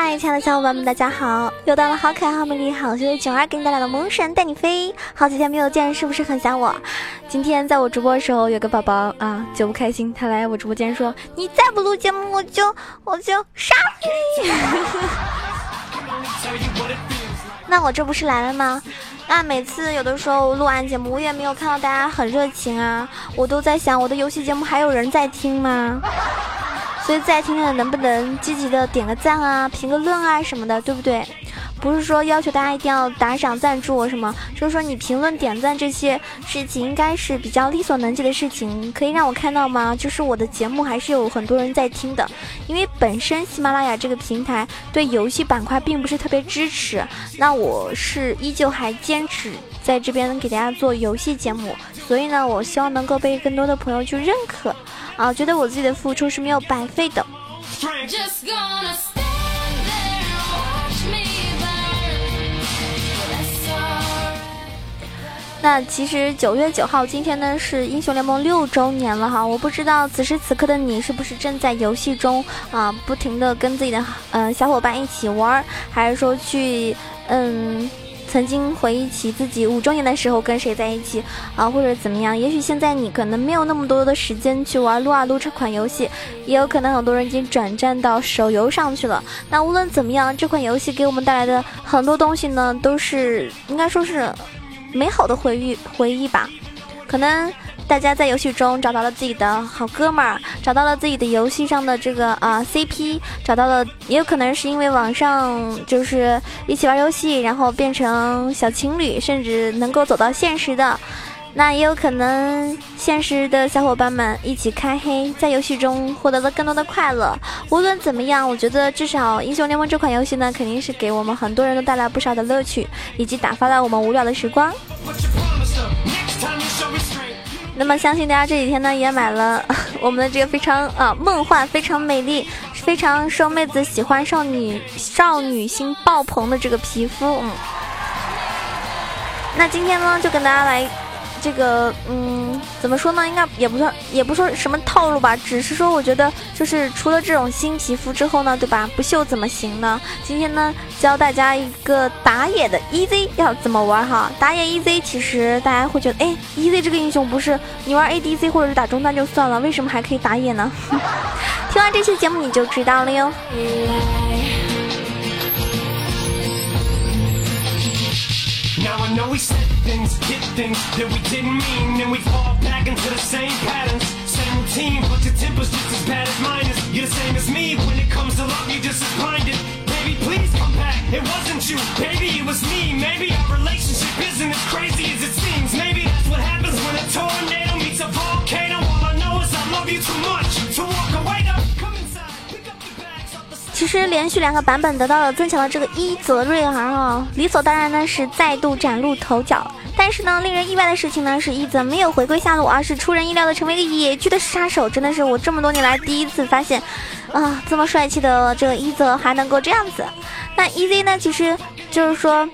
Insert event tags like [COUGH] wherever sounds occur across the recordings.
嗨，亲爱的小伙伴们，大家好！又到了好可爱、好美丽、好羞的囧儿给你带来的萌神带你飞。好几天没有见，是不是很想我？今天在我直播的时候，有个宝宝啊，就不开心，他来我直播间说：“你再不录节目，我就我就杀你！”那我这不是来了吗？那每次有的时候录完节目，我也没有看到大家很热情啊，我都在想，我的游戏节目还有人在听吗？所以在听的能不能积极的点个赞啊、评个论啊什么的，对不对？不是说要求大家一定要打赏赞助我什么，就是说你评论点赞这些事情应该是比较力所能及的事情，可以让我看到吗？就是我的节目还是有很多人在听的，因为本身喜马拉雅这个平台对游戏板块并不是特别支持，那我是依旧还坚持在这边给大家做游戏节目，所以呢，我希望能够被更多的朋友去认可。啊，觉得我自己的付出是没有白费的。那其实九月九号今天呢是英雄联盟六周年了哈，我不知道此时此刻的你是不是正在游戏中啊，不停的跟自己的嗯小伙伴一起玩，还是说去嗯。曾经回忆起自己五周年的时候跟谁在一起啊，或者怎么样？也许现在你可能没有那么多的时间去玩撸啊撸这款游戏，也有可能很多人已经转战到手游上去了。那无论怎么样，这款游戏给我们带来的很多东西呢，都是应该说是美好的回忆回忆吧，可能。大家在游戏中找到了自己的好哥们儿，找到了自己的游戏上的这个啊 CP，找到了，也有可能是因为网上就是一起玩游戏，然后变成小情侣，甚至能够走到现实的，那也有可能现实的小伙伴们一起开黑，在游戏中获得了更多的快乐。无论怎么样，我觉得至少英雄联盟这款游戏呢，肯定是给我们很多人都带来不少的乐趣，以及打发了我们无聊的时光。那么相信大家这几天呢也买了 [LAUGHS] 我们的这个非常啊梦幻、非常美丽、非常受妹子喜欢、少女少女心爆棚的这个皮肤，嗯。那今天呢就跟大家来。这个嗯，怎么说呢？应该也不算，也不说什么套路吧，只是说我觉得，就是除了这种新皮肤之后呢，对吧？不秀怎么行呢？今天呢，教大家一个打野的 EZ 要怎么玩哈。打野 EZ 其实大家会觉得，哎，EZ 这个英雄不是你玩 ADC 或者是打中单就算了，为什么还可以打野呢？[LAUGHS] 听完这期节目你就知道了哟。Know we said things, did things that we didn't mean, and we fall back into the same patterns, same routine. But your temper's just as bad as mine is. You're the same as me when it comes to love. You're just as blinded. Baby, please come back. It wasn't you, baby, it was me. Maybe our relationship isn't as crazy 实连续两个版本得到了增强的这个伊泽瑞尔啊，理所当然呢是再度崭露头角。但是呢，令人意外的事情呢是伊泽没有回归下路，而是出人意料的成为一个野区的杀手。真的是我这么多年来第一次发现，啊，这么帅气的这个伊泽还能够这样子。那 EZ 呢，其实就是说。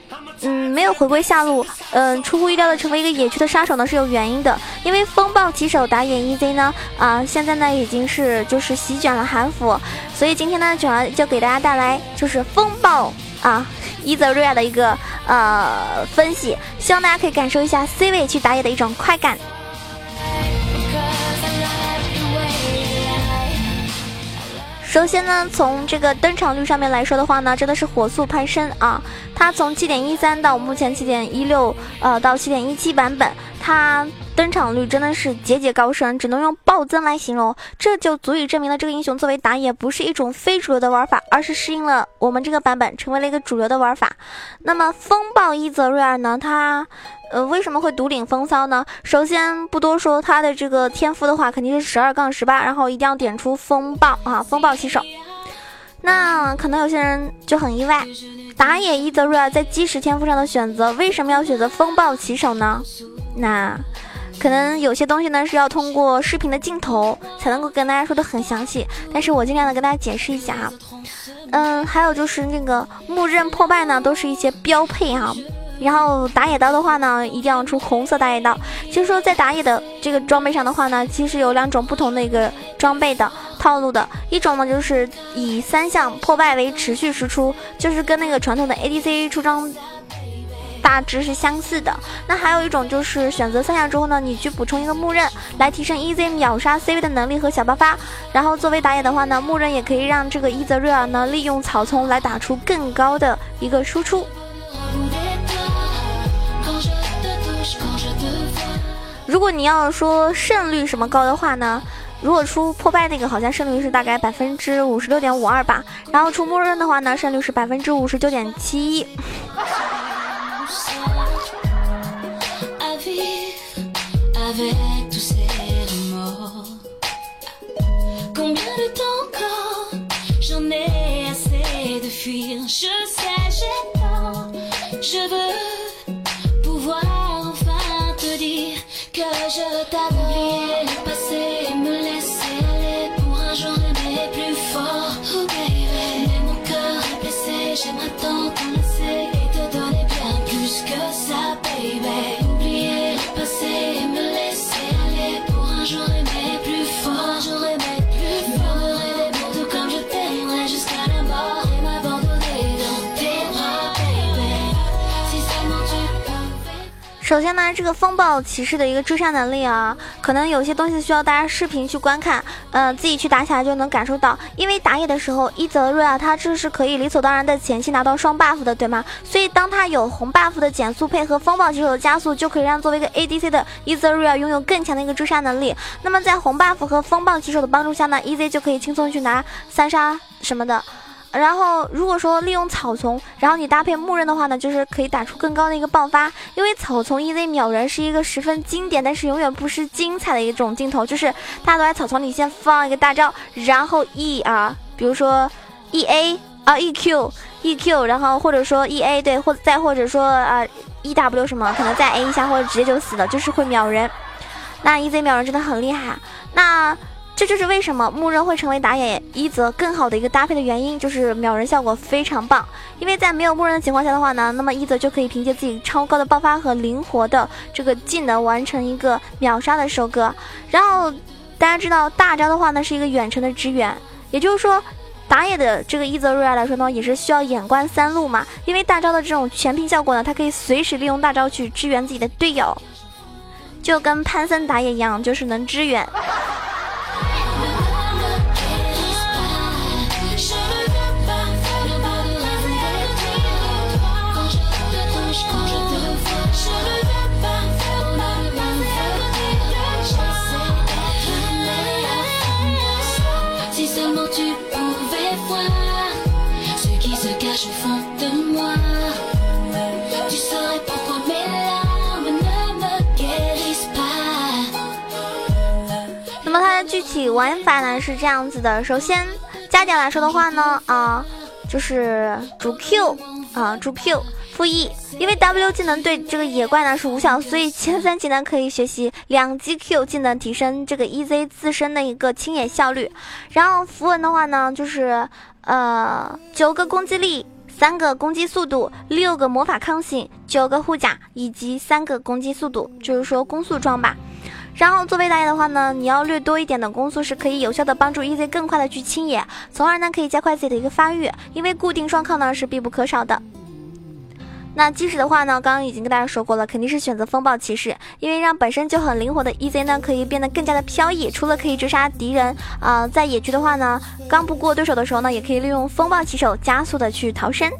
嗯，没有回归下路，嗯，出乎意料的成为一个野区的杀手呢是有原因的，因为风暴骑手打野 EZ 呢，啊，现在呢已经是就是席卷了韩服，所以今天呢，主要就给大家带来就是风暴啊伊泽瑞亚的一个呃分析，希望大家可以感受一下 C 位去打野的一种快感。首先呢，从这个登场率上面来说的话呢，真的是火速攀升啊！它从七点一三到目前七点一六，呃，到七点一七版本，它登场率真的是节节高升，只能用暴增来形容。这就足以证明了这个英雄作为打野不是一种非主流的玩法，而是适应了我们这个版本，成为了一个主流的玩法。那么风暴伊泽瑞尔呢，他。呃，为什么会独领风骚呢？首先不多说，他的这个天赋的话，肯定是十二杠十八，然后一定要点出风暴啊，风暴起手。那可能有些人就很意外，打野伊泽瑞尔在基石天赋上的选择，为什么要选择风暴起手呢？那可能有些东西呢是要通过视频的镜头才能够跟大家说的很详细，但是我尽量的跟大家解释一下哈。嗯，还有就是那个木刃破败呢，都是一些标配哈。然后打野刀的话呢，一定要出红色打野刀。就是说，在打野的这个装备上的话呢，其实有两种不同的一个装备的。套路的，一种呢就是以三项破败为持续输出，就是跟那个传统的 ADC 出装。大致是相似的。那还有一种就是选择三下之后呢，你去补充一个木刃，来提升 EZ 秒杀 CV 的能力和小爆发。然后作为打野的话呢，木刃也可以让这个伊泽瑞尔呢利用草丛来打出更高的一个输出。如果你要说胜率什么高的话呢，如果出破败那个好像胜率是大概百分之五十六点五二吧，然后出木刃的话呢，胜率是百分之五十九点七一。Feeling 首先呢，这个风暴骑士的一个追杀能力啊，可能有些东西需要大家视频去观看，呃，自己去打起来就能感受到。因为打野的时候，伊泽瑞尔他这是可以理所当然的前期拿到双 buff 的，对吗？所以当他有红 buff 的减速配合风暴骑手的加速，就可以让作为一个 ADC 的伊泽瑞尔拥有更强的一个追杀能力。那么在红 buff 和风暴骑手的帮助下呢，EZ 就可以轻松去拿三杀什么的。然后，如果说利用草丛，然后你搭配木刃的话呢，就是可以打出更高的一个爆发。因为草丛 EZ 秒人是一个十分经典，但是永远不失精彩的一种镜头，就是大家都在草丛里先放一个大招，然后 E 啊，比如说 EA 啊 EQ EQ，然后或者说 EA 对，或再或者说啊 EW 什么，可能再 A 一下或者直接就死了，就是会秒人。那 EZ 秒人真的很厉害。那这就是为什么木刃会成为打野一泽更好的一个搭配的原因，就是秒人效果非常棒。因为在没有木刃的情况下的话呢，那么一泽就可以凭借自己超高的爆发和灵活的这个技能完成一个秒杀的收割。然后大家知道大招的话呢是一个远程的支援，也就是说打野的这个一泽瑞亚来说呢也是需要眼观三路嘛。因为大招的这种全屏效果呢，它可以随时利用大招去支援自己的队友，就跟潘森打野一样，就是能支援。那么它的具体玩法呢是这样子的，首先加点来说的话呢，啊，就是主 Q 啊主 Q 负一因为 W 技能对这个野怪呢是无效，所以前三技能可以学习两击 Q 技能，提升这个 EZ 自身的一个清野效率。然后符文的话呢，就是呃九个攻击力。三个攻击速度，六个魔法抗性，九个护甲，以及三个攻击速度，就是说攻速装吧。然后作为打野的话呢，你要略多一点的攻速是可以有效的帮助 EZ 更快的去清野，从而呢可以加快自己的一个发育，因为固定双抗呢是必不可少的。那即使的话呢，刚刚已经跟大家说过了，肯定是选择风暴骑士，因为让本身就很灵活的 EZ 呢，可以变得更加的飘逸。除了可以追杀敌人，啊，在野区的话呢，刚不过对手的时候呢，也可以利用风暴骑手加速的去逃生。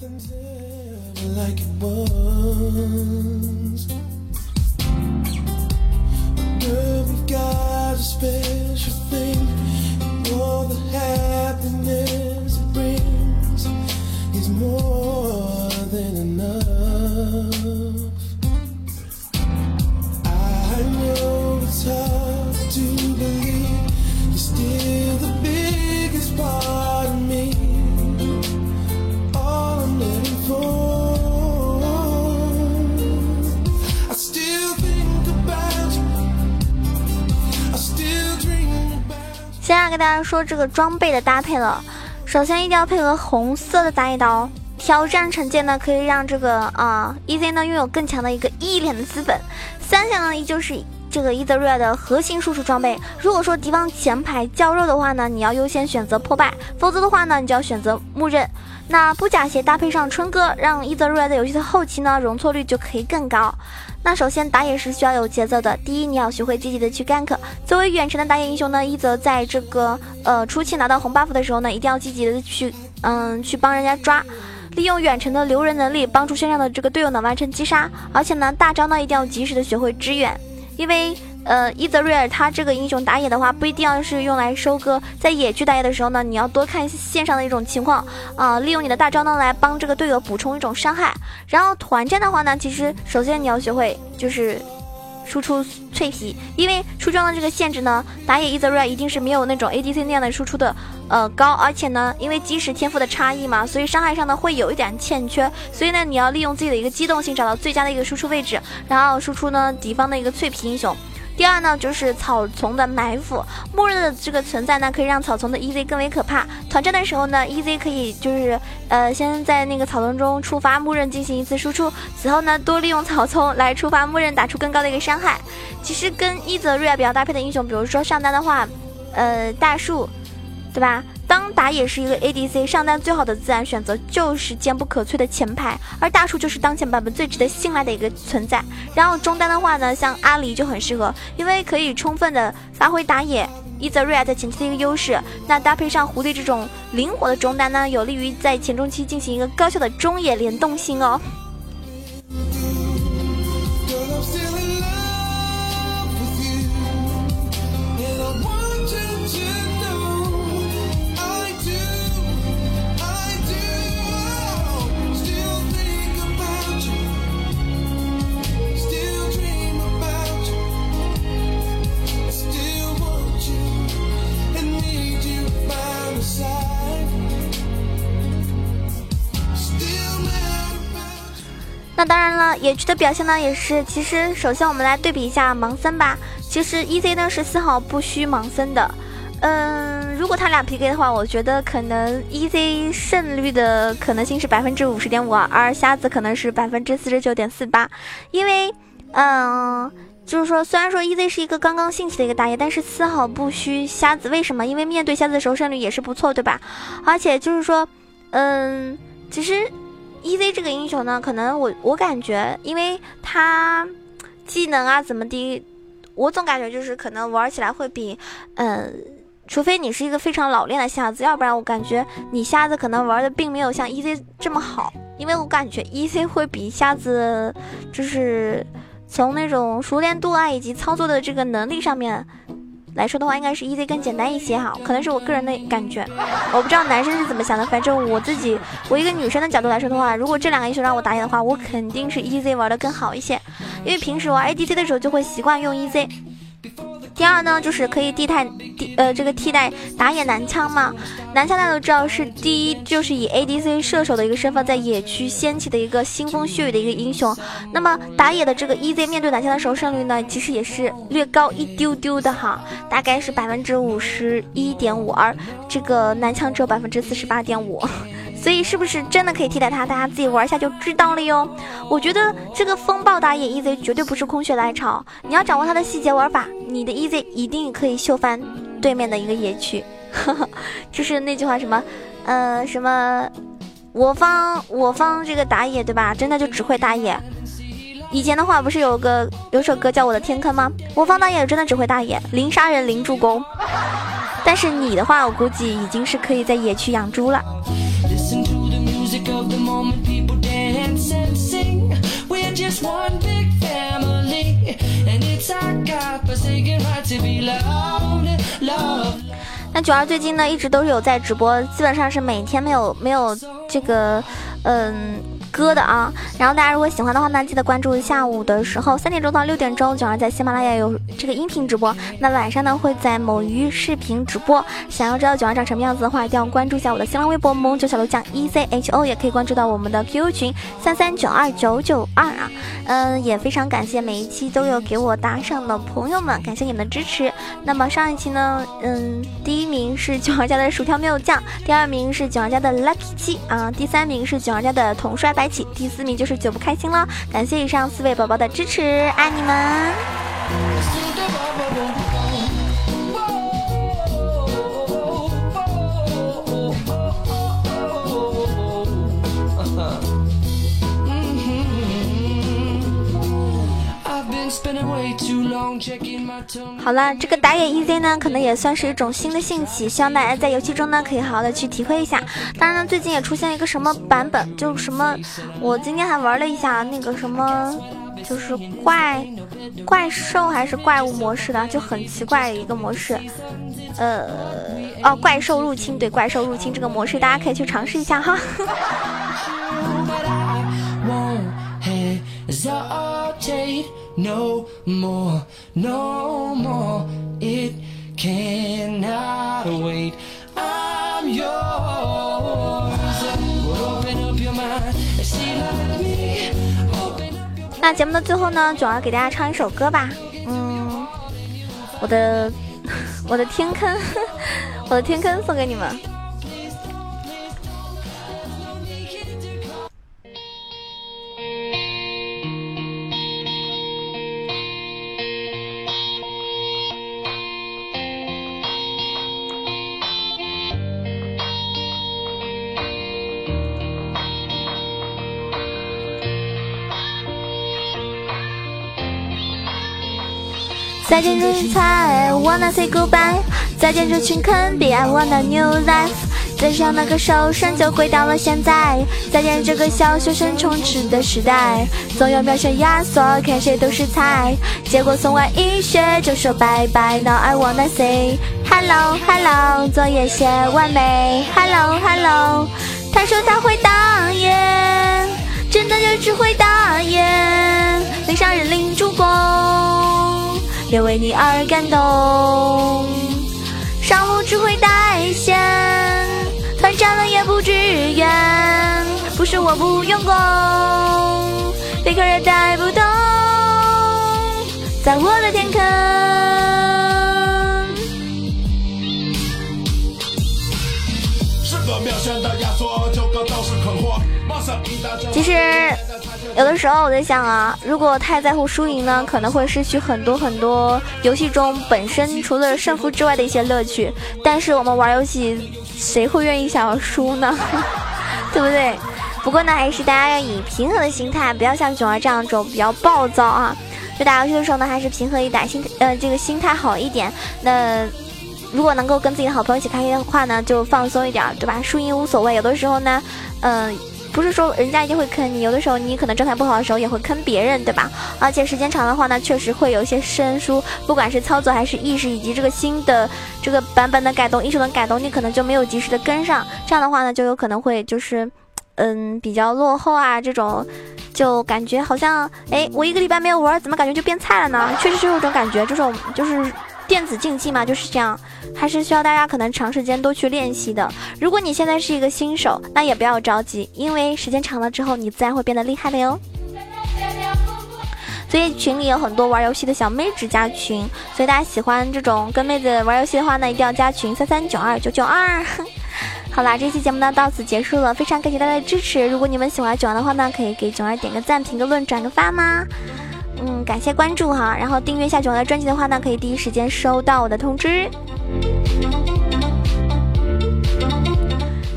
跟大家说这个装备的搭配了，首先一定要配合红色的打野刀，挑战惩戒呢可以让这个啊 EZ 呢拥有更强的一个一脸的资本。三项呢依旧是。这个伊泽瑞尔的核心输出装备。如果说敌方前排较弱的话呢，你要优先选择破败；否则的话呢，你就要选择木刃。那布甲鞋搭配上春哥，让伊泽瑞尔的游戏的后期呢，容错率就可以更高。那首先打野是需要有节奏的，第一你要学会积极的去 gank。作为远程的打野英雄呢，伊泽在这个呃初期拿到红 buff 的时候呢，一定要积极的去嗯去帮人家抓，利用远程的留人能力帮助线上的这个队友呢完成击杀，而且呢大招呢一定要及时的学会支援，因为。呃，伊泽瑞尔他这个英雄打野的话，不一定要是用来收割，在野区打野的时候呢，你要多看线上的一种情况啊，利用你的大招呢来帮这个队友补充一种伤害。然后团战的话呢，其实首先你要学会就是。输出脆皮，因为出装的这个限制呢，打野伊泽瑞一定是没有那种 ADC 那样的输出的，呃高，而且呢，因为基石天赋的差异嘛，所以伤害上呢会有一点欠缺，所以呢，你要利用自己的一个机动性，找到最佳的一个输出位置，然后输出呢敌方的一个脆皮英雄。第二呢，就是草丛的埋伏，默认的这个存在呢，可以让草丛的 EZ 更为可怕。团战的时候呢，EZ 可以就是呃，先在那个草丛中触发木刃进行一次输出，此后呢，多利用草丛来触发木刃，打出更高的一个伤害。其实跟伊泽瑞尔比较搭配的英雄，比如说上单的话，呃，大树，对吧？当打野是一个 ADC 上单最好的自然选择就是坚不可摧的前排，而大树就是当前版本最值得信赖的一个存在。然后中单的话呢，像阿离就很适合，因为可以充分的发挥打野伊泽瑞尔在前期的一个优势。那搭配上狐狸这种灵活的中单呢，有利于在前中期进行一个高效的中野联动性哦。野区的表现呢也是。其实，首先我们来对比一下盲僧吧。其实 E Z 呢是丝毫不虚盲僧的。嗯，如果他俩 P K 的话，我觉得可能 E Z 胜率的可能性是百分之五十点五，而瞎子可能是百分之四十九点四八。因为，嗯，就是说，虽然说 E Z 是一个刚刚兴起的一个打野，但是丝毫不虚瞎子。为什么？因为面对瞎子的时候胜率也是不错，对吧？而且就是说，嗯，其实。E Z 这个英雄呢，可能我我感觉，因为他技能啊怎么的，我总感觉就是可能玩起来会比，嗯，除非你是一个非常老练的瞎子，要不然我感觉你瞎子可能玩的并没有像 E Z 这么好，因为我感觉 E Z 会比瞎子就是从那种熟练度啊以及操作的这个能力上面。来说的话，应该是 E Z 更简单一些哈，可能是我个人的感觉，我不知道男生是怎么想的。反正我自己，我一个女生的角度来说的话，如果这两个英雄让我打野的话，我肯定是 E Z 玩的更好一些，因为平时玩 A D C 的时候就会习惯用 E Z。第二呢，就是可以替代替呃这个替代打野男枪嘛。男枪大家都知道是第一，就是以 ADC 射手的一个身份在野区掀起的一个腥风血雨的一个英雄。那么打野的这个 EZ 面对男枪的时候胜率呢，其实也是略高一丢丢的哈，大概是百分之五十一点五，而这个男枪只有百分之四十八点五。所以是不是真的可以替代他？大家自己玩一下就知道了哟。我觉得这个风暴打野 EZ 绝对不是空穴来潮，你要掌握它的细节玩法，你的 EZ 一定可以秀翻对面的一个野区。[LAUGHS] 就是那句话什么，呃，什么，我方我方这个打野对吧？真的就只会打野。以前的话不是有个有首歌叫《我的天坑》吗？我方打野真的只会打野，零杀人零助攻。但是你的话，我估计已经是可以在野区养猪了。那九儿最近呢，一直都是有在直播，基本上是每天没有没有这个，嗯。歌的啊，然后大家如果喜欢的话呢，记得关注下午的时候三点钟到六点钟，九儿在喜马拉雅有这个音频直播。那晚上呢会在某鱼视频直播。想要知道九儿长什么样子的话，一定要关注一下我的新浪微博萌九小楼酱 E C H O，也可以关注到我们的 QQ 群三三九二九九二啊。嗯，也非常感谢每一期都有给我打赏的朋友们，感谢你们的支持。那么上一期呢，嗯，第一名是九儿家的薯条没有酱，第二名是九儿家的 Lucky 七啊，第三名是九儿家的统帅白。开启第四名就是九不开心了，感谢以上四位宝宝的支持，爱你们。好了，这个打野 EZ 呢，可能也算是一种新的兴起，希望大家在游戏中呢，可以好好的去体会一下。当然呢，最近也出现一个什么版本，就什么，我今天还玩了一下那个什么，就是怪怪兽还是怪物模式的，就很奇怪的一个模式。呃，哦，怪兽入侵，对，怪兽入侵这个模式，大家可以去尝试一下哈。No more, no more. It cannot wait. I'm yours. Open up your mind and see like me. Open up your 那节目的最后呢，总要给大家唱一首歌吧。嗯，我的我的天坑，我的天坑送给你们。再见这云彩，wanna say goodbye。再见这群坑逼，I want a new life。再上那个手声，就回到了现在。再见这个小学生充斥的时代，总有秒选压缩，看谁都是菜。结果送完一学就说拜拜，Now I wanna say hello hello。作业写完没？Hello hello。他说他会打野，真的就只会打野，领上人领助攻。也为你而感动，上路只会带线，团战了也不支援，不是我不用功，贝壳也带不动，在我的天坑。其实，有的时候我在想啊，如果太在乎输赢呢，可能会失去很多很多游戏中本身除了胜负之外的一些乐趣。但是我们玩游戏，谁会愿意想要输呢？[LAUGHS] 对不对？不过呢，还是大家要以平和的心态，不要像囧儿这样种比较暴躁啊。就打游戏的时候呢，还是平和一点，心呃这个心态好一点。那。如果能够跟自己的好朋友一起开黑的话呢，就放松一点，对吧？输赢无所谓。有的时候呢，嗯，不是说人家一定会坑你，有的时候你可能状态不好的时候也会坑别人，对吧？而且时间长的话呢，确实会有一些生疏，不管是操作还是意识，以及这个新的这个版本的改动、英雄的改动，你可能就没有及时的跟上。这样的话呢，就有可能会就是，嗯，比较落后啊。这种就感觉好像，哎，我一个礼拜没有玩，怎么感觉就变菜了呢？确实是有种感觉，这种就是。电子竞技嘛，就是这样，还是需要大家可能长时间多去练习的。如果你现在是一个新手，那也不要着急，因为时间长了之后，你自然会变得厉害的哟。所以群里有很多玩游戏的小妹纸加群，所以大家喜欢这种跟妹子玩游戏的话呢，一定要加群三三九二九九二。[LAUGHS] 好啦，这期节目呢到此结束了，非常感谢大家的支持。如果你们喜欢九儿的话呢，可以给九儿点个赞、评个论、转个发吗？嗯，感谢关注哈，然后订阅下九儿的专辑的话呢，可以第一时间收到我的通知。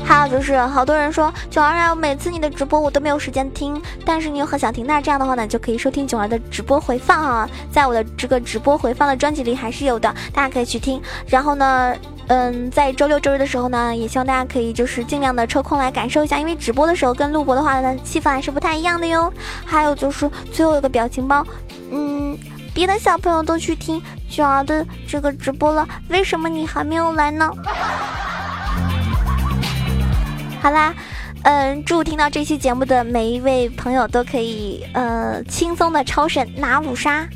还有就是好多人说九儿啊，每次你的直播我都没有时间听，但是你又很想听，那这样的话呢，就可以收听九儿的直播回放啊，在我的这个直播回放的专辑里还是有的，大家可以去听。然后呢？嗯，在周六周日的时候呢，也希望大家可以就是尽量的抽空来感受一下，因为直播的时候跟录播的话呢，气氛还是不太一样的哟。还有就是最后一个表情包，嗯，别的小朋友都去听九儿的这个直播了，为什么你还没有来呢？好啦，嗯，祝听到这期节目的每一位朋友都可以呃轻松的超神拿五杀，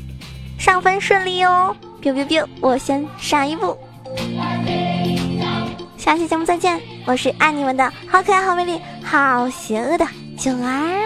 上分顺利哦！biu biu biu，我先上一步。下期节目再见，我是爱你们的好可爱、好美丽、好邪恶的九儿。